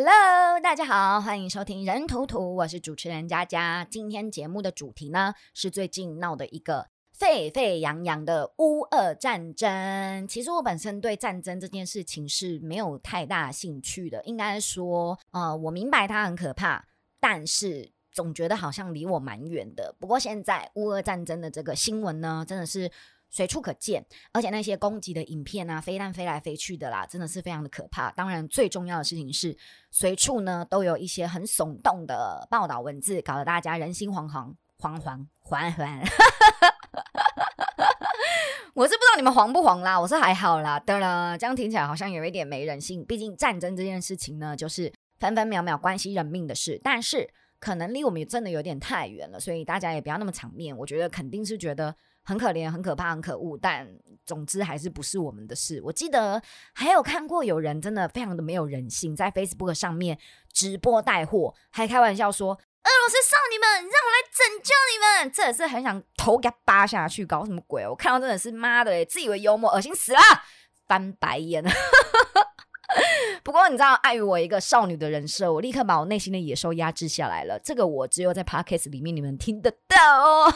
Hello，大家好，欢迎收听人图图，我是主持人佳佳。今天节目的主题呢是最近闹的一个沸沸扬扬的乌俄战争。其实我本身对战争这件事情是没有太大兴趣的，应该说，呃，我明白它很可怕，但是总觉得好像离我蛮远的。不过现在乌俄战争的这个新闻呢，真的是。随处可见，而且那些攻击的影片啊，飞弹飞来飞去的啦，真的是非常的可怕。当然，最重要的事情是，随处呢都有一些很耸动的报道文字，搞得大家人心惶惶、惶惶、惶惶。我是不知道你们惶不惶啦，我是还好啦。对了，这样听起来好像有一点没人性。毕竟战争这件事情呢，就是分分秒秒关系人命的事，但是可能离我们真的有点太远了，所以大家也不要那么场面。我觉得肯定是觉得。很可怜，很可怕，很可恶，但总之还是不是我们的事。我记得还有看过有人真的非常的没有人性，在 Facebook 上面直播带货，还开玩笑说：“俄罗斯少女们，让我来拯救你们！”这也是很想头给他扒下去，搞什么鬼？我看到真的是妈的，自以为幽默，恶心死了，翻白眼。不过你知道，碍于我一个少女的人设，我立刻把我内心的野兽压制下来了。这个我只有在 Podcast 里面你们听得到哦。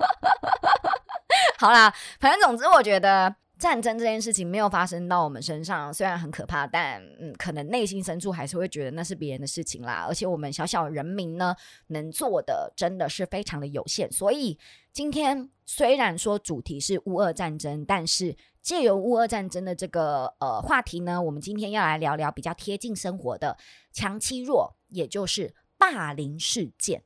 好啦，反正总之，我觉得战争这件事情没有发生到我们身上，虽然很可怕，但嗯，可能内心深处还是会觉得那是别人的事情啦。而且我们小小人民呢，能做的真的是非常的有限。所以今天虽然说主题是乌俄战争，但是借由乌俄战争的这个呃话题呢，我们今天要来聊聊比较贴近生活的强欺弱，也就是霸凌事件。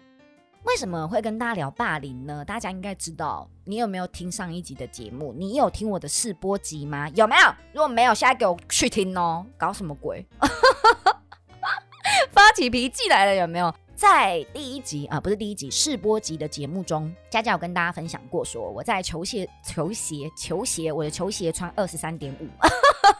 为什么会跟大家聊霸凌呢？大家应该知道，你有没有听上一集的节目？你有听我的试播集吗？有没有？如果没有，现在给我去听哦！搞什么鬼？发起脾气来了，有没有？在第一集啊，不是第一集试播集的节目中，佳佳有跟大家分享过，说我在球鞋、球鞋、球鞋，我的球鞋穿二十三点五。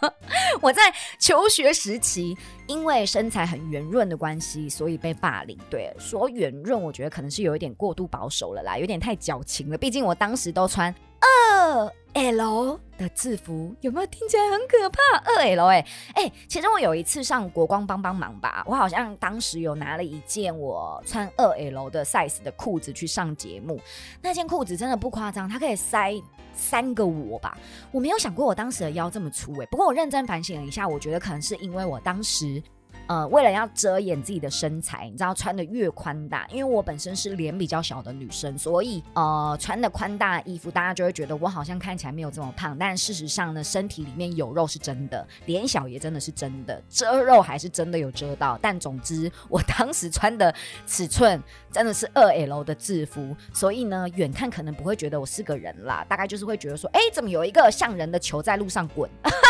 我在求学时期，因为身材很圆润的关系，所以被霸凌。对，说圆润，我觉得可能是有一点过度保守了啦，有点太矫情了。毕竟我当时都穿二二 L 的制服，有没有听起来很可怕？二 L 哎哎，其实我有一次上国光帮帮忙吧，我好像当时有拿了一件我穿二 L 的 size 的裤子去上节目，那件裤子真的不夸张，它可以塞。三个我吧，我没有想过我当时的腰这么粗诶。不过我认真反省了一下，我觉得可能是因为我当时。呃，为了要遮掩自己的身材，你知道穿的越宽大，因为我本身是脸比较小的女生，所以呃穿的宽大衣服，大家就会觉得我好像看起来没有这么胖。但事实上呢，身体里面有肉是真的，脸小也真的是真的，遮肉还是真的有遮到。但总之，我当时穿的尺寸真的是二 L 的制服，所以呢，远看可能不会觉得我是个人啦，大概就是会觉得说，哎，怎么有一个像人的球在路上滚？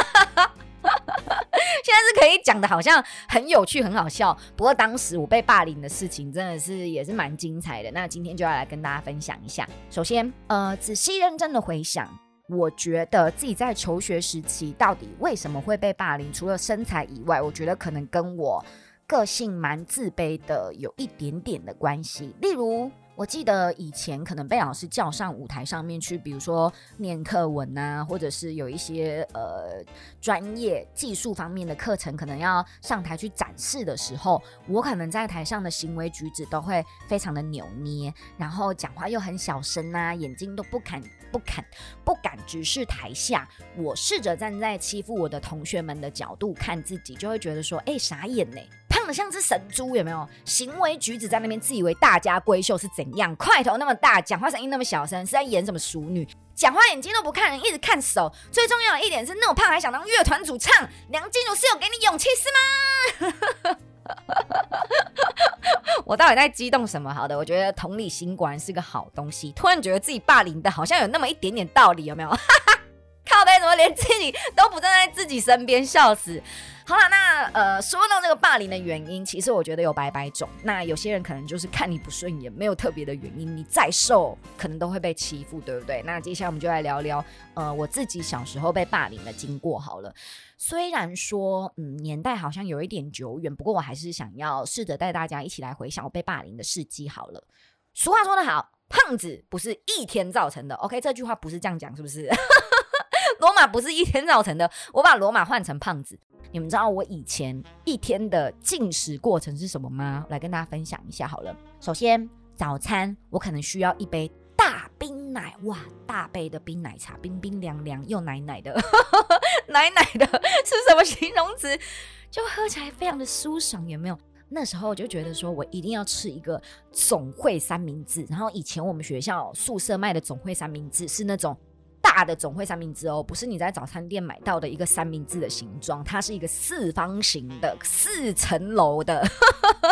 现在是可以讲的，好像很有趣、很好笑。不过当时我被霸凌的事情，真的是也是蛮精彩的。那今天就要来跟大家分享一下。首先，呃，仔细认真的回想，我觉得自己在求学时期到底为什么会被霸凌？除了身材以外，我觉得可能跟我个性蛮自卑的有一点点的关系。例如。我记得以前可能被老师叫上舞台上面去，比如说念课文啊，或者是有一些呃专业技术方面的课程，可能要上台去展示的时候，我可能在台上的行为举止都会非常的扭捏，然后讲话又很小声啊，眼睛都不敢不敢不敢直视台下。我试着站在欺负我的同学们的角度看自己，就会觉得说，哎，傻眼呢。胖的像只神猪，有没有？行为举止在那边自以为大家闺秀是怎样？块头那么大，讲话声音那么小声，是在演什么熟女？讲话眼睛都不看人，一直看手。最重要的一点是，那么胖还想当乐团主唱？梁静茹是有给你勇气是吗？我到底在激动什么？好的，我觉得同理心果然是个好东西。突然觉得自己霸凌的好像有那么一点点道理，有没有？靠背怎么连自己都不站在自己身边，笑死！好了，那呃，说到这个霸凌的原因，其实我觉得有百百种。那有些人可能就是看你不顺眼，没有特别的原因，你再瘦可能都会被欺负，对不对？那接下来我们就来聊聊呃我自己小时候被霸凌的经过。好了，虽然说嗯年代好像有一点久远，不过我还是想要试着带大家一起来回想我被霸凌的事迹。好了，俗话说得好，胖子不是一天造成的。OK，这句话不是这样讲，是不是？罗马不是一天造成的。我把罗马换成胖子。你们知道我以前一天的进食过程是什么吗？来跟大家分享一下好了。首先，早餐我可能需要一杯大冰奶，哇，大杯的冰奶茶，冰冰凉凉又奶奶的，奶奶的是什么形容词？就喝起来非常的舒爽，有没有？那时候我就觉得说我一定要吃一个总会三明治，然后以前我们学校宿舍卖的总会三明治是那种。大的总会三明治哦，不是你在早餐店买到的一个三明治的形状，它是一个四方形的四层楼的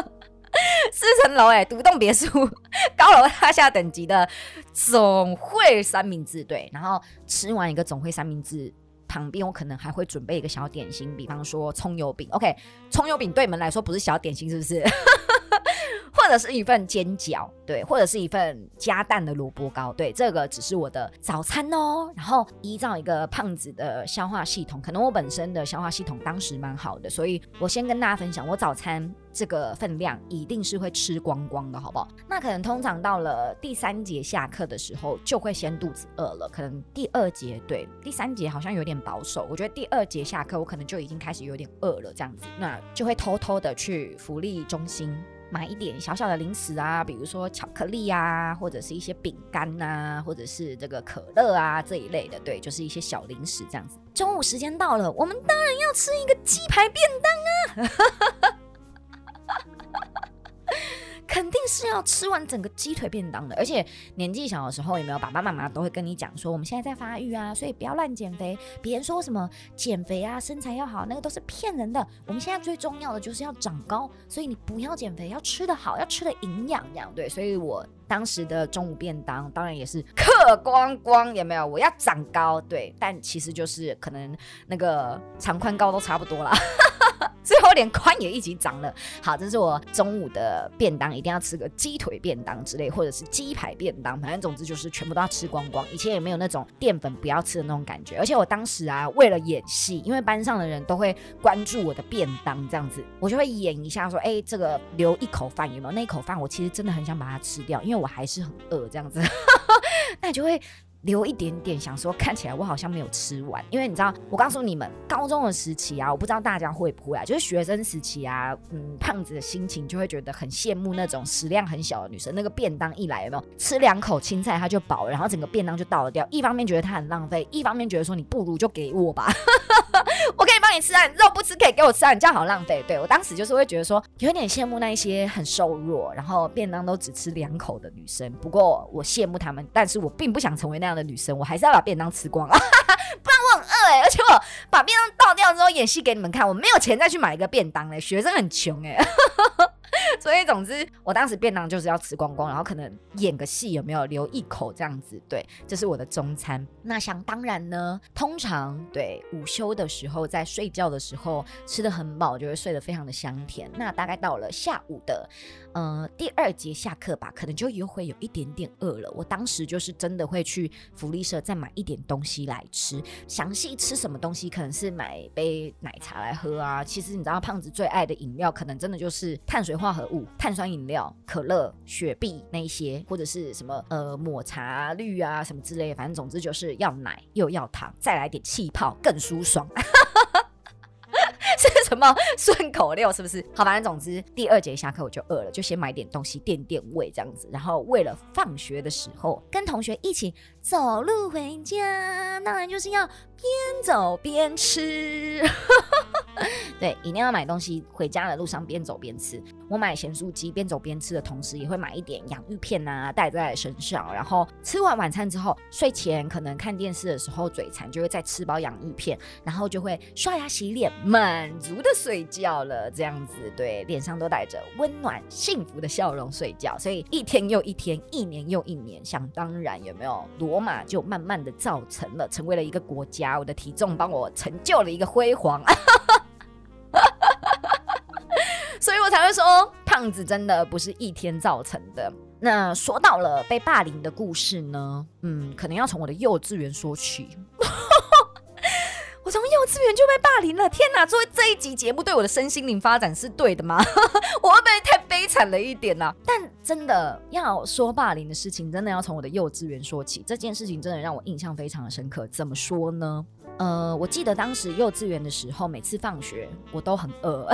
四层楼哎，独栋别墅 高楼大厦等级的总会三明治。对，然后吃完一个总会三明治，旁边我可能还会准备一个小点心，比方说葱油饼。OK，葱油饼对你们来说不是小点心，是不是？或者是一份煎饺，对，或者是一份加蛋的萝卜糕，对，这个只是我的早餐哦。然后依照一个胖子的消化系统，可能我本身的消化系统当时蛮好的，所以我先跟大家分享，我早餐这个分量一定是会吃光光的，好不好？那可能通常到了第三节下课的时候，就会先肚子饿了。可能第二节对，第三节好像有点保守，我觉得第二节下课我可能就已经开始有点饿了，这样子，那就会偷偷的去福利中心。买一点小小的零食啊，比如说巧克力啊，或者是一些饼干啊，或者是这个可乐啊这一类的，对，就是一些小零食这样子。中午时间到了，我们当然要吃一个鸡排便当啊。定是要吃完整个鸡腿便当的，而且年纪小的时候有没有爸爸妈妈都会跟你讲说，我们现在在发育啊，所以不要乱减肥。别人说什么减肥啊，身材要好，那个都是骗人的。我们现在最重要的就是要长高，所以你不要减肥，要吃得好，要吃的营养，这样对。所以我当时的中午便当当然也是嗑光光，有没有？我要长高，对，但其实就是可能那个长宽高都差不多了。最后连宽也一起长了。好，这是我中午的便当，一定要吃个鸡腿便当之类，或者是鸡排便当，反正总之就是全部都要吃光光。以前也没有那种淀粉不要吃的那种感觉。而且我当时啊，为了演戏，因为班上的人都会关注我的便当，这样子我就会演一下，说，哎，这个留一口饭有没有？那一口饭我其实真的很想把它吃掉，因为我还是很饿，这样子，那就会。留一点点，想说看起来我好像没有吃完，因为你知道，我告诉你们，高中的时期啊，我不知道大家会不会啊，就是学生时期啊，嗯，胖子的心情就会觉得很羡慕那种食量很小的女生，那个便当一来有没有吃两口青菜她就饱了，然后整个便当就倒了掉。一方面觉得她很浪费，一方面觉得说你不如就给我吧，我可以帮你吃啊，肉不吃可以给我吃啊，你这样好浪费。对我当时就是会觉得说有点羡慕那一些很瘦弱，然后便当都只吃两口的女生。不过我羡慕她们，但是我并不想成为那样。的女生，我还是要把便当吃光啊，不然我很饿哎，而且我把便当倒掉之后演戏给你们看，我没有钱再去买一个便当嘞，学生很穷哎。所以，总之，我当时便当就是要吃光光，然后可能演个戏，有没有留一口这样子？对，这是我的中餐。那想当然呢，通常对午休的时候，在睡觉的时候吃的很饱，就会睡得非常的香甜。那大概到了下午的，呃，第二节下课吧，可能就又会有一点点饿了。我当时就是真的会去福利社再买一点东西来吃。详细吃什么东西，可能是买杯奶茶来喝啊。其实你知道，胖子最爱的饮料，可能真的就是碳水化合碳酸饮料、可乐、雪碧那一些，或者是什么呃抹茶绿啊什么之类，反正总之就是要奶又要糖，再来点气泡更舒爽。是什么顺口溜？是不是？好，反正总之第二节下课我就饿了，就先买点东西垫垫胃这样子。然后为了放学的时候跟同学一起走路回家，当然就是要边走边吃。对，一定要买东西回家的路上边走边吃。我买咸酥鸡，边走边吃的同时，也会买一点洋芋片啊带在身上。然后吃完晚餐之后，睡前可能看电视的时候嘴馋，就会再吃包洋芋片，然后就会刷牙洗脸，满足的睡觉了。这样子，对，脸上都带着温暖幸福的笑容睡觉。所以一天又一天，一年又一年，想当然有没有？罗马就慢慢的造成了，成为了一个国家。我的体重帮我成就了一个辉煌。所以我才会说，胖子真的不是一天造成的。那说到了被霸凌的故事呢，嗯，可能要从我的幼稚园说起。我从幼稚园就被霸凌了，天哪！作为这一集节目对我的身心灵发展是对的吗？我会不会太悲惨了一点呢？但真的要说霸凌的事情，真的要从我的幼稚园说起。这件事情真的让我印象非常的深刻。怎么说呢？呃，我记得当时幼稚园的时候，每次放学我都很饿。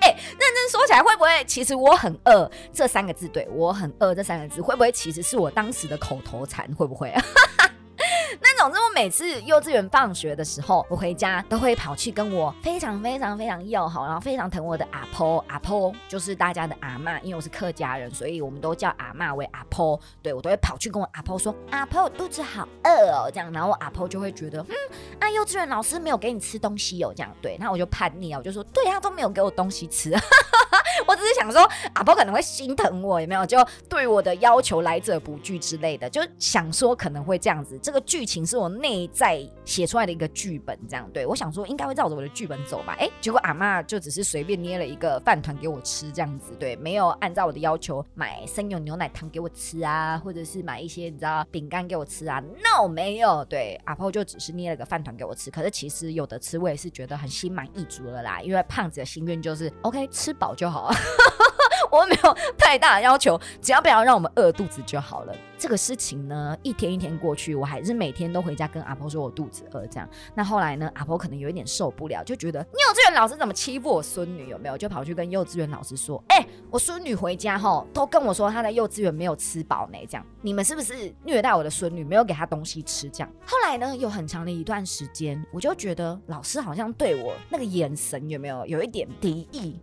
哎，认真说起来，会不会其实我很饿这三个字，对我很饿这三个字，会不会其实是我当时的口头禅？会不会？那 总之，我每次幼稚园放学的时候，我回家都会跑去跟我非常非常非常要好，然后非常疼我的阿婆，阿婆就是大家的阿妈，因为我是客家人，所以我们都叫阿妈为阿婆。对我都会跑去跟我阿婆说：“阿婆，我肚子好饿哦。”这样，然后我阿婆就会觉得：“嗯，啊，幼稚园老师没有给你吃东西哦。”这样，对，那我就叛逆啊，我就说：“对他都没有给我东西吃。” 我只是想说，阿婆可能会心疼我，有没有？就对我的要求来者不拒之类的，就想说可能会这样子。这个剧情是我内在写出来的一个剧本，这样对我想说应该会照着我的剧本走吧。哎，结果阿妈就只是随便捏了一个饭团给我吃，这样子对，没有按照我的要求买生有牛奶糖给我吃啊，或者是买一些你知道饼干给我吃啊。No，没有。对，阿婆就只是捏了个饭团给我吃。可是其实有的吃，我也是觉得很心满意足了啦。因为胖子的心愿就是 OK，吃饱就好。我没有太大的要求，只要不要让我们饿肚子就好了。这个事情呢，一天一天过去，我还是每天都回家跟阿婆说我肚子饿。这样，那后来呢，阿婆可能有一点受不了，就觉得幼稚园老师怎么欺负我孙女？有没有？就跑去跟幼稚园老师说：“哎，我孙女回家后都跟我说她在幼稚园没有吃饱呢。这样，你们是不是虐待我的孙女，没有给她东西吃？这样。后来呢，有很长的一段时间，我就觉得老师好像对我那个眼神有没有有一点敌意。”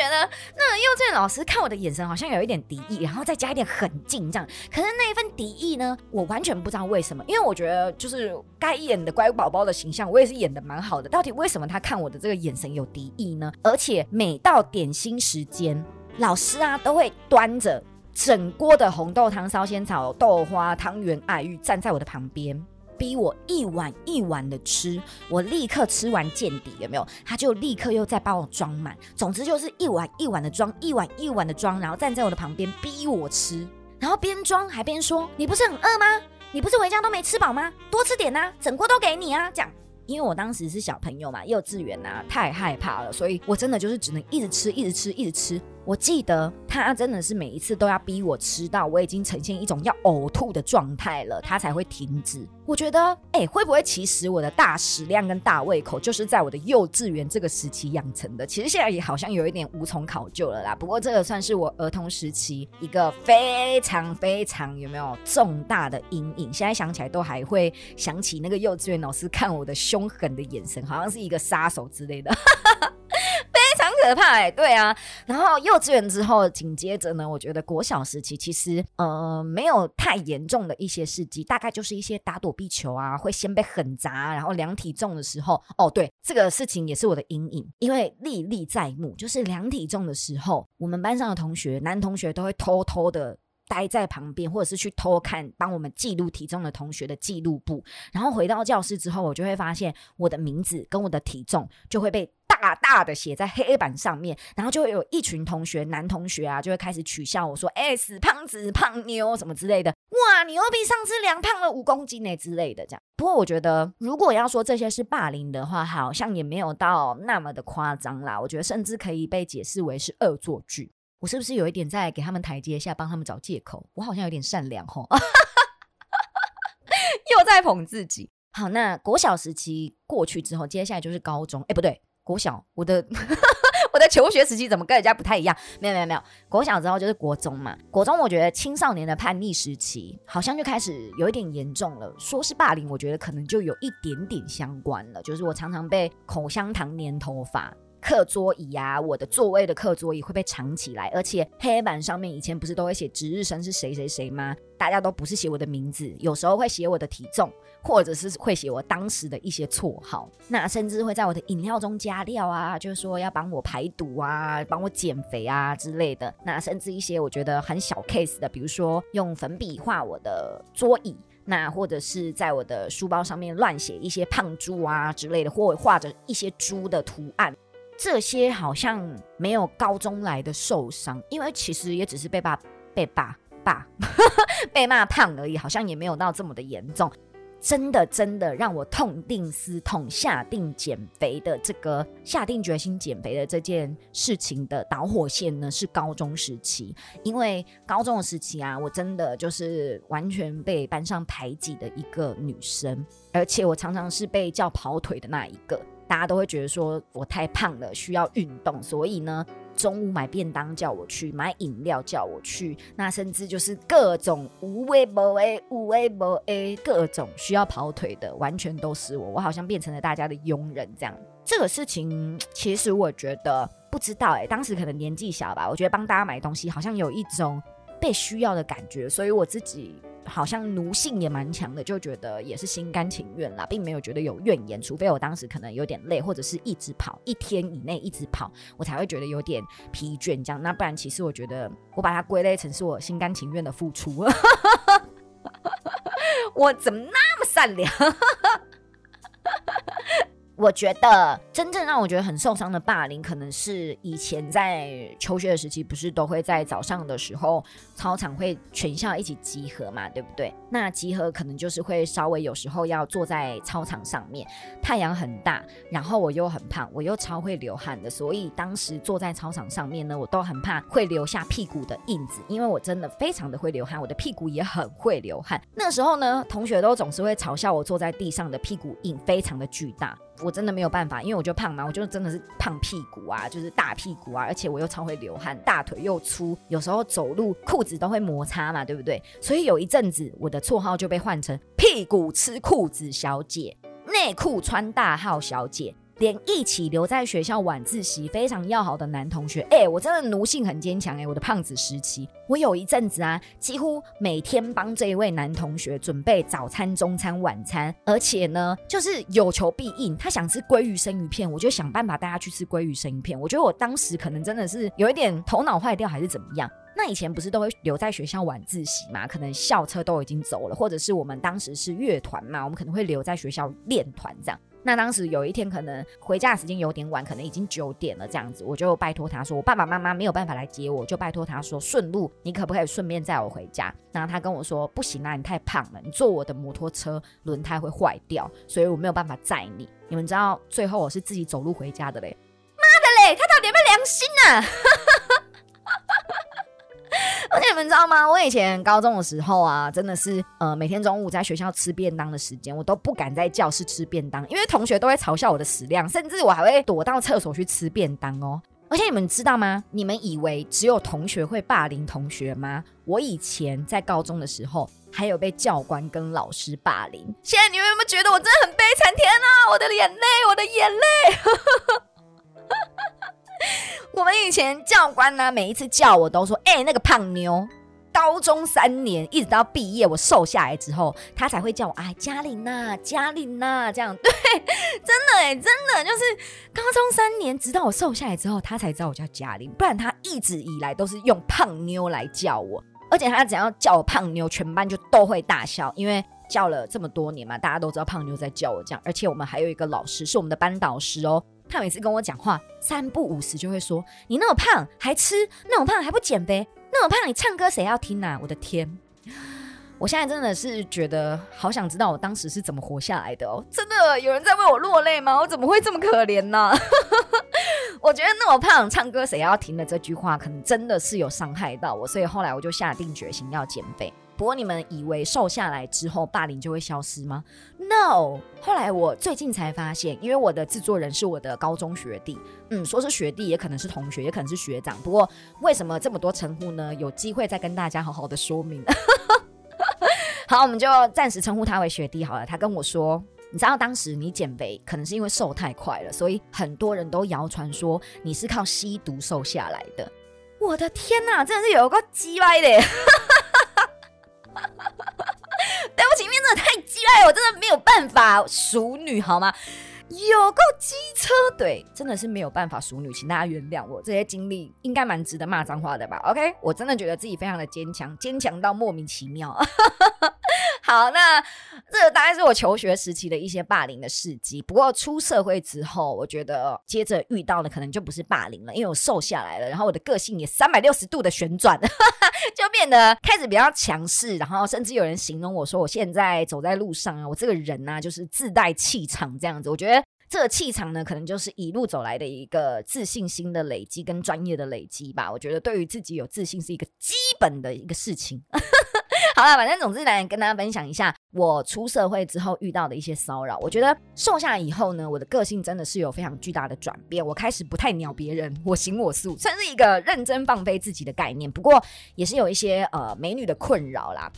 觉得，那幼稚园老师看我的眼神好像有一点敌意，然后再加一点狠劲这样。可是那一份敌意呢，我完全不知道为什么，因为我觉得就是该演的乖宝宝的形象，我也是演的蛮好的。到底为什么他看我的这个眼神有敌意呢？而且每到点心时间，老师啊都会端着整锅的红豆汤、烧仙草、豆花、汤圆、爱玉站在我的旁边。逼我一碗一碗的吃，我立刻吃完见底，有没有？他就立刻又再帮我装满。总之就是一碗一碗的装，一碗一碗的装，然后站在我的旁边逼我吃，然后边装还边说：“你不是很饿吗？你不是回家都没吃饱吗？多吃点呐，整锅都给你啊！”这样，因为我当时是小朋友嘛，幼稚园呐，太害怕了，所以我真的就是只能一直吃，一直吃，一直吃。我记得他真的是每一次都要逼我吃到我已经呈现一种要呕吐的状态了，他才会停止。我觉得，哎，会不会其实我的大食量跟大胃口就是在我的幼稚园这个时期养成的？其实现在也好像有一点无从考究了啦。不过这个算是我儿童时期一个非常非常有没有重大的阴影？现在想起来都还会想起那个幼稚园老师看我的凶狠的眼神，好像是一个杀手之类的。非常可怕哎，对啊，然后幼稚园之后，紧接着呢，我觉得国小时期其实呃没有太严重的一些事迹，大概就是一些打躲避球啊，会先被狠砸，然后量体重的时候，哦对，这个事情也是我的阴影，因为历历在目，就是量体重的时候，我们班上的同学，男同学都会偷偷的待在旁边，或者是去偷看帮我们记录体重的同学的记录簿，然后回到教室之后，我就会发现我的名字跟我的体重就会被。大大的写在黑板上面，然后就会有一群同学，男同学啊，就会开始取笑我说：“哎，死胖子、胖妞什么之类的。”哇，你又比上次量胖了五公斤呢之类的。这样，不过我觉得，如果要说这些是霸凌的话，好像也没有到那么的夸张啦。我觉得甚至可以被解释为是恶作剧。我是不是有一点在给他们台阶下，帮他们找借口？我好像有点善良吼，又在捧自己。好，那国小时期过去之后，接下来就是高中。哎，不对。国小，我的 我的求学时期怎么跟人家不太一样？没有没有没有，国小之后就是国中嘛。国中我觉得青少年的叛逆时期好像就开始有一点严重了。说是霸凌，我觉得可能就有一点点相关了。就是我常常被口香糖粘头发。课桌椅啊，我的座位的课桌椅会被藏起来，而且黑板上面以前不是都会写值日生是谁谁谁吗？大家都不是写我的名字，有时候会写我的体重，或者是会写我当时的一些绰号，那甚至会在我的饮料中加料啊，就是说要帮我排毒啊，帮我减肥啊之类的。那甚至一些我觉得很小 case 的，比如说用粉笔画我的桌椅，那或者是在我的书包上面乱写一些胖猪啊之类的，或画着一些猪的图案。这些好像没有高中来的受伤，因为其实也只是被爸被爸爸 被骂胖而已，好像也没有到这么的严重。真的真的让我痛定思痛，下定减肥的这个下定决心减肥的这件事情的导火线呢，是高中时期。因为高中的时期啊，我真的就是完全被班上排挤的一个女生，而且我常常是被叫跑腿的那一个。大家都会觉得说我太胖了，需要运动，所以呢。中午买便当叫我去，买饮料叫我去，那甚至就是各种无微不 A、无微不 A，各种需要跑腿的，完全都是我。我好像变成了大家的佣人这样。这个事情其实我觉得不知道哎，当时可能年纪小吧，我觉得帮大家买东西好像有一种被需要的感觉，所以我自己。好像奴性也蛮强的，就觉得也是心甘情愿啦，并没有觉得有怨言。除非我当时可能有点累，或者是一直跑，一天以内一直跑，我才会觉得有点疲倦这样。那不然，其实我觉得我把它归类成是我心甘情愿的付出。我怎么那么善良？我觉得真正让我觉得很受伤的霸凌，可能是以前在求学的时期，不是都会在早上的时候，操场会全校一起集合嘛，对不对？那集合可能就是会稍微有时候要坐在操场上面，太阳很大，然后我又很胖，我又超会流汗的，所以当时坐在操场上面呢，我都很怕会留下屁股的印子，因为我真的非常的会流汗，我的屁股也很会流汗。那时候呢，同学都总是会嘲笑我坐在地上的屁股印非常的巨大。我真的没有办法，因为我就胖嘛，我就真的是胖屁股啊，就是大屁股啊，而且我又超会流汗，大腿又粗，有时候走路裤子都会摩擦嘛，对不对？所以有一阵子我的绰号就被换成屁股吃裤子小姐，内裤穿大号小姐。连一起留在学校晚自习非常要好的男同学，哎，我真的奴性很坚强哎，我的胖子时期，我有一阵子啊，几乎每天帮这一位男同学准备早餐、中餐、晚餐，而且呢，就是有求必应，他想吃鲑鱼生鱼片，我就想办法带他去吃鲑鱼生鱼片。我觉得我当时可能真的是有一点头脑坏掉，还是怎么样？那以前不是都会留在学校晚自习嘛？可能校车都已经走了，或者是我们当时是乐团嘛，我们可能会留在学校练团这样。那当时有一天可能回家的时间有点晚，可能已经九点了这样子，我就拜托他说，我爸爸妈妈没有办法来接我，就拜托他说顺路，你可不可以顺便载我回家？然后他跟我说不行啊，你太胖了，你坐我的摩托车轮胎会坏掉，所以我没有办法载你。你们知道最后我是自己走路回家的嘞，妈的嘞，他到底有没有良心啊？而且你们知道吗？我以前高中的时候啊，真的是呃，每天中午在学校吃便当的时间，我都不敢在教室吃便当，因为同学都会嘲笑我的食量，甚至我还会躲到厕所去吃便当哦。而且你们知道吗？你们以为只有同学会霸凌同学吗？我以前在高中的时候，还有被教官跟老师霸凌。现在你们有没有觉得我真的很悲惨？天啊，我的眼泪，我的眼泪！以前教官呢，每一次叫我都说：“哎，那个胖妞。”高中三年一直到毕业，我瘦下来之后，他才会叫我哎，嘉玲呐，嘉玲呐，这样 对，真的哎，真的就是高中三年，直到我瘦下来之后，他才知道我叫嘉玲，不然他一直以来都是用胖妞来叫我，而且他只要叫我胖妞，全班就都会大笑，因为叫了这么多年嘛，大家都知道胖妞在叫我这样，而且我们还有一个老师是我们的班导师哦。他每次跟我讲话，三不五时就会说：“你那么胖还吃，那么胖还不减肥，那么胖你唱歌谁要听啊？”我的天！我现在真的是觉得好想知道我当时是怎么活下来的哦！真的有人在为我落泪吗？我怎么会这么可怜呢？我觉得那么胖唱歌谁要听的这句话，可能真的是有伤害到我，所以后来我就下定决心要减肥。不过你们以为瘦下来之后霸凌就会消失吗？No，后来我最近才发现，因为我的制作人是我的高中学弟，嗯，说是学弟也可能是同学，也可能是学长。不过为什么这么多称呼呢？有机会再跟大家好好的说明。好，我们就暂时称呼他为学弟好了。他跟我说，你知道当时你减肥可能是因为瘦太快了，所以很多人都谣传说你是靠吸毒瘦下来的。我的天哪，真的是有个鸡歪的。对不起，面真的太鸡爱，我真的没有办法熟女好吗？有够机车，对，真的是没有办法熟女，请大家原谅我。这些经历应该蛮值得骂脏话的吧？OK，我真的觉得自己非常的坚强，坚强到莫名其妙。好，那这个大概是我求学时期的一些霸凌的事迹。不过出社会之后，我觉得接着遇到的可能就不是霸凌了，因为我瘦下来了，然后我的个性也三百六十度的旋转，就变得开始比较强势，然后甚至有人形容我说，我现在走在路上啊，我这个人呢就是自带气场这样子。我觉得。这个气场呢，可能就是一路走来的一个自信心的累积跟专业的累积吧。我觉得对于自己有自信是一个基本的一个事情。好了，反正总之来跟大家分享一下我出社会之后遇到的一些骚扰。我觉得瘦下来以后呢，我的个性真的是有非常巨大的转变。我开始不太鸟别人，我行我素，算是一个认真放飞自己的概念。不过也是有一些呃美女的困扰啦。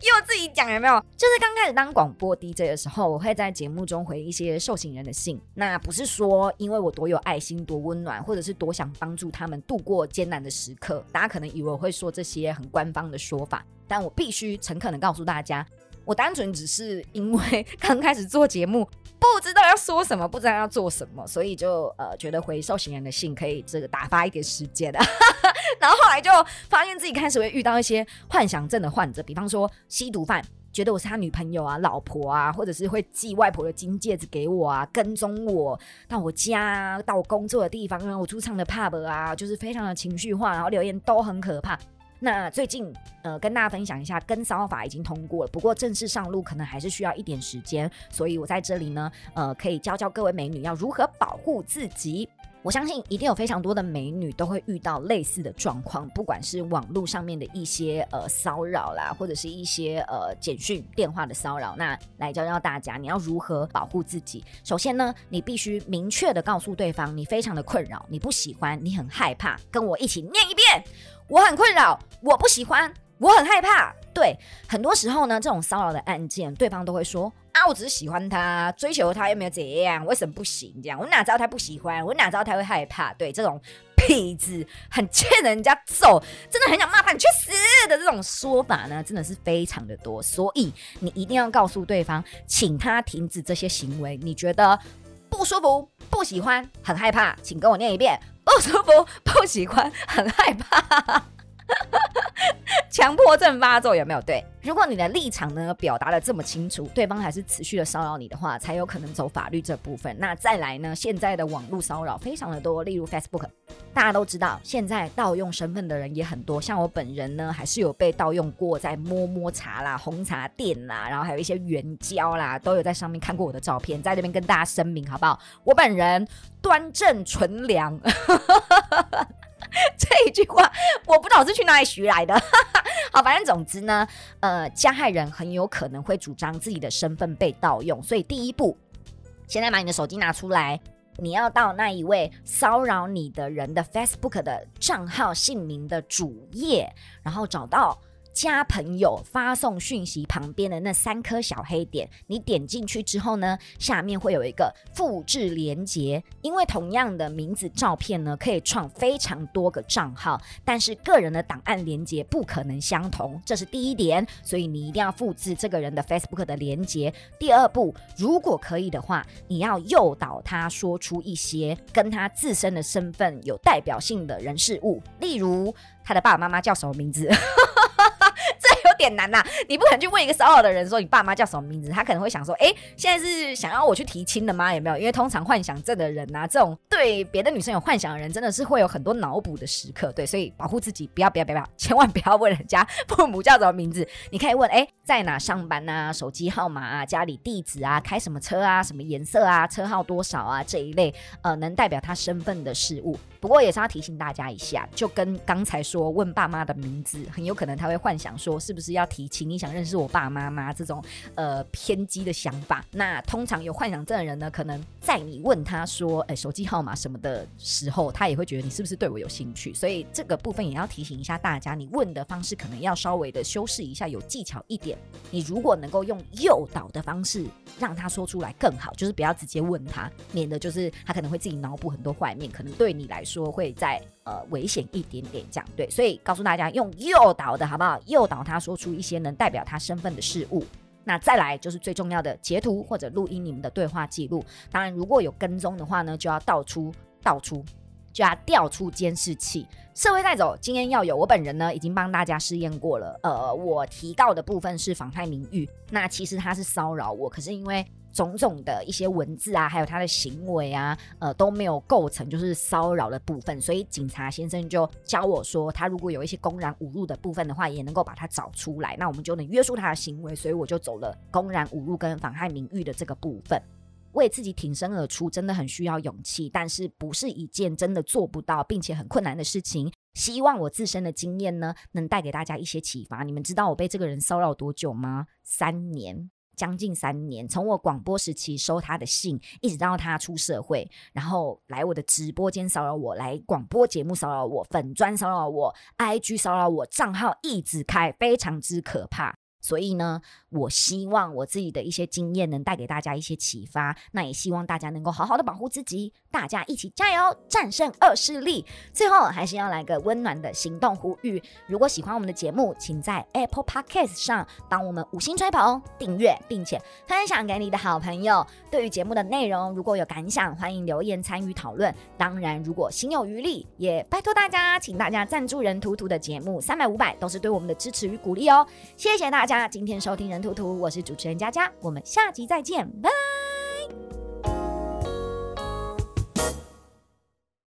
又自己讲有没有？就是刚开始当广播 DJ 的时候，我会在节目中回一些受刑人的信。那不是说因为我多有爱心、多温暖，或者是多想帮助他们度过艰难的时刻。大家可能以为我会说这些很官方的说法，但我必须诚恳的告诉大家，我单纯只是因为刚开始做节目，不知道要说什么，不知道要做什么，所以就呃觉得回受刑人的信可以这个打发一点时间的。然后后来就发现自己开始会遇到一些幻想症的患者，比方说吸毒犯，觉得我是他女朋友啊、老婆啊，或者是会寄外婆的金戒指给我啊，跟踪我到我家、啊到我工作的地方啊，我驻唱的 pub 啊，就是非常的情绪化，然后留言都很可怕。那最近呃跟大家分享一下，跟骚法已经通过了，不过正式上路可能还是需要一点时间，所以我在这里呢，呃，可以教教各位美女要如何保护自己。我相信一定有非常多的美女都会遇到类似的状况，不管是网络上面的一些呃骚扰啦，或者是一些呃简讯、电话的骚扰。那来教教大家，你要如何保护自己。首先呢，你必须明确的告诉对方，你非常的困扰，你不喜欢，你很害怕。跟我一起念一遍：我很困扰，我不喜欢，我很害怕。对，很多时候呢，这种骚扰的案件，对方都会说。啊，我只是喜欢他，追求他又没有怎样，为什么不行？这样我哪知道他不喜欢？我哪知道他会害怕？对，这种痞子很欠人家揍，真的很想骂他，你去死的这种说法呢，真的是非常的多。所以你一定要告诉对方，请他停止这些行为。你觉得不舒服、不喜欢、很害怕，请跟我念一遍：不舒服、不喜欢、很害怕。强迫症发作有没有？对，如果你的立场呢表达的这么清楚，对方还是持续的骚扰你的话，才有可能走法律这部分。那再来呢，现在的网络骚扰非常的多，例如 Facebook，大家都知道，现在盗用身份的人也很多。像我本人呢，还是有被盗用过，在摸摸茶啦、红茶店啦，然后还有一些援交啦，都有在上面看过我的照片，在这边跟大家声明好不好？我本人端正纯良。这一句话我不知道是去哪里学来的。好，反正总之呢，呃，加害人很有可能会主张自己的身份被盗用，所以第一步，现在把你的手机拿出来，你要到那一位骚扰你的人的 Facebook 的账号姓名的主页，然后找到。加朋友发送讯息旁边的那三颗小黑点，你点进去之后呢，下面会有一个复制连接。因为同样的名字照片呢，可以创非常多个账号，但是个人的档案连接不可能相同，这是第一点。所以你一定要复制这个人的 Facebook 的连接。第二步，如果可以的话，你要诱导他说出一些跟他自身的身份有代表性的人事物，例如他的爸爸妈妈叫什么名字。点难呐！你不可能去问一个骚扰的人说你爸妈叫什么名字，他可能会想说：哎，现在是想要我去提亲的吗？有没有？因为通常幻想症的人呐，这种对别的女生有幻想的人，真的是会有很多脑补的时刻。对，所以保护自己，不要不要不要，千万不要问人家父母叫什么名字。你可以问：哎，在哪上班啊？手机号码啊？家里地址啊？开什么车啊？什么颜色啊？车号多少啊？这一类呃，能代表他身份的事物。不过也是要提醒大家一下，就跟刚才说问爸妈的名字，很有可能他会幻想说是不是要提亲，你想认识我爸妈妈这种呃偏激的想法。那通常有幻想症的人呢，可能在你问他说哎手机号码什么的时候，他也会觉得你是不是对我有兴趣。所以这个部分也要提醒一下大家，你问的方式可能要稍微的修饰一下，有技巧一点。你如果能够用诱导的方式让他说出来更好，就是不要直接问他，免得就是他可能会自己脑补很多坏面，可能对你来说。说会再呃危险一点点这样对，所以告诉大家用诱导的好不好？诱导他说出一些能代表他身份的事物。那再来就是最重要的截图或者录音你们的对话记录。当然如果有跟踪的话呢，就要倒出倒出就要调出监视器。社会带走，经验要有。我本人呢，已经帮大家试验过了。呃，我提告的部分是妨害名誉，那其实他是骚扰我，可是因为种种的一些文字啊，还有他的行为啊，呃，都没有构成就是骚扰的部分，所以警察先生就教我说，他如果有一些公然侮辱的部分的话，也能够把它找出来，那我们就能约束他的行为。所以我就走了公然侮辱跟妨害名誉的这个部分。为自己挺身而出，真的很需要勇气，但是不是一件真的做不到，并且很困难的事情。希望我自身的经验呢，能带给大家一些启发。你们知道我被这个人骚扰多久吗？三年，将近三年。从我广播时期收他的信，一直到他出社会，然后来我的直播间骚扰我，来广播节目骚扰我，粉砖骚扰我，IG 骚扰我，账号一直开，非常之可怕。所以呢，我希望我自己的一些经验能带给大家一些启发。那也希望大家能够好好的保护自己，大家一起加油，战胜恶势力。最后还是要来个温暖的行动呼吁：如果喜欢我们的节目，请在 Apple Podcast 上帮我们五星吹捧、订阅，并且分享给你的好朋友。对于节目的内容，如果有感想，欢迎留言参与讨论。当然，如果心有余力，也拜托大家，请大家赞助人图图的节目，三百五百都是对我们的支持与鼓励哦。谢谢大家。家今天收听人图图，我是主持人佳佳，我们下集再见，拜拜。